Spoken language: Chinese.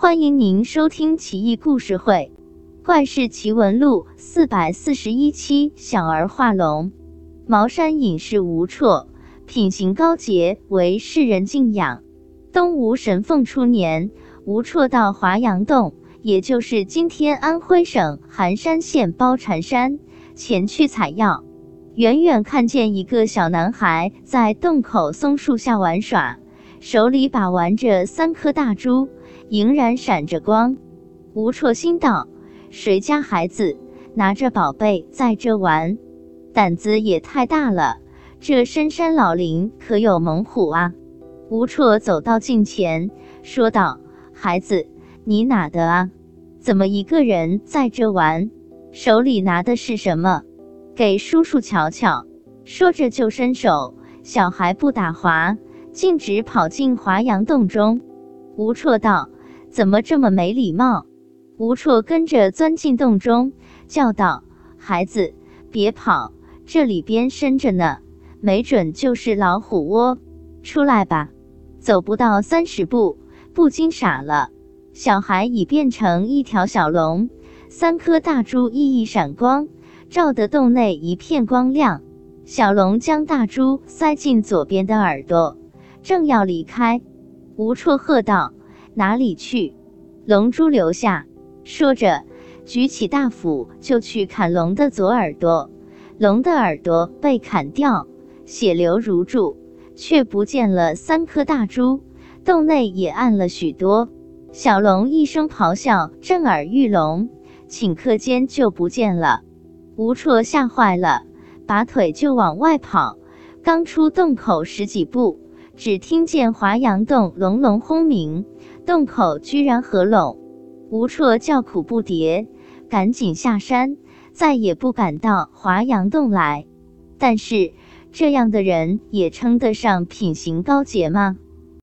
欢迎您收听《奇异故事会·怪事奇闻录》四百四十一期。小儿化龙，茅山隐士吴绰，品行高洁，为世人敬仰。东吴神凤初年，吴绰到华阳洞，也就是今天安徽省含山县包禅山，前去采药。远远看见一个小男孩在洞口松树下玩耍，手里把玩着三颗大珠。仍然闪着光，吴绰心道：“谁家孩子拿着宝贝在这玩，胆子也太大了。这深山老林可有猛虎啊？”吴绰走到近前，说道：“孩子，你哪的啊？怎么一个人在这玩？手里拿的是什么？给叔叔瞧瞧。”说着就伸手，小孩不打滑，径直跑进华阳洞中。吴绰道。怎么这么没礼貌？吴绰跟着钻进洞中，叫道：“孩子，别跑，这里边深着呢，没准就是老虎窝，出来吧。”走不到三十步，不禁傻了，小孩已变成一条小龙，三颗大珠熠熠闪光，照得洞内一片光亮。小龙将大珠塞进左边的耳朵，正要离开，吴绰喝道。哪里去？龙珠留下。说着，举起大斧就去砍龙的左耳朵。龙的耳朵被砍掉，血流如注，却不见了三颗大珠。洞内也暗了许多。小龙一声咆哮，震耳欲聋，顷刻间就不见了。吴绰吓坏了，拔腿就往外跑。刚出洞口十几步，只听见华阳洞隆隆轰鸣。洞口居然合拢，吴绰叫苦不迭，赶紧下山，再也不敢到华阳洞来。但是这样的人也称得上品行高洁吗？